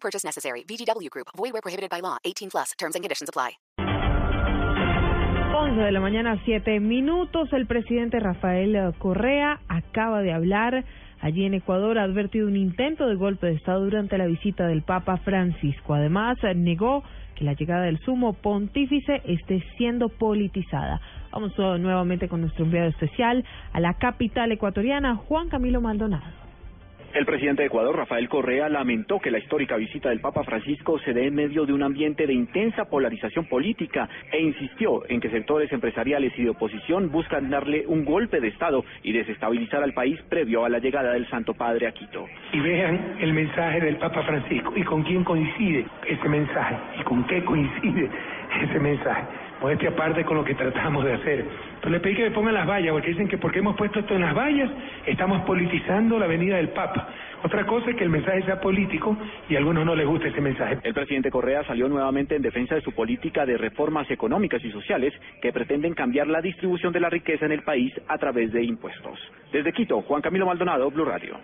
Purchase necessary. VGW Group. Void where prohibited by law. 18 plus. Terms and conditions apply. 11 de la mañana, 7 minutos. El presidente Rafael Correa acaba de hablar. Allí en Ecuador ha advertido un intento de golpe de Estado durante la visita del Papa Francisco. Además, negó que la llegada del sumo pontífice esté siendo politizada. Vamos nuevamente con nuestro enviado especial a la capital ecuatoriana, Juan Camilo Maldonado. El presidente de Ecuador, Rafael Correa, lamentó que la histórica visita del Papa Francisco se dé en medio de un ambiente de intensa polarización política e insistió en que sectores empresariales y de oposición buscan darle un golpe de Estado y desestabilizar al país previo a la llegada del Santo Padre a Quito. Y vean el mensaje del Papa Francisco. Y con quién coincide ese mensaje y con qué coincide ese mensaje modestia aparte con lo que tratamos de hacer. Pero le pedí que me pongan las vallas, porque dicen que porque hemos puesto esto en las vallas, estamos politizando la venida del Papa. Otra cosa es que el mensaje sea político y a algunos no les gusta ese mensaje. El presidente Correa salió nuevamente en defensa de su política de reformas económicas y sociales que pretenden cambiar la distribución de la riqueza en el país a través de impuestos. Desde Quito, Juan Camilo Maldonado, Blue Radio.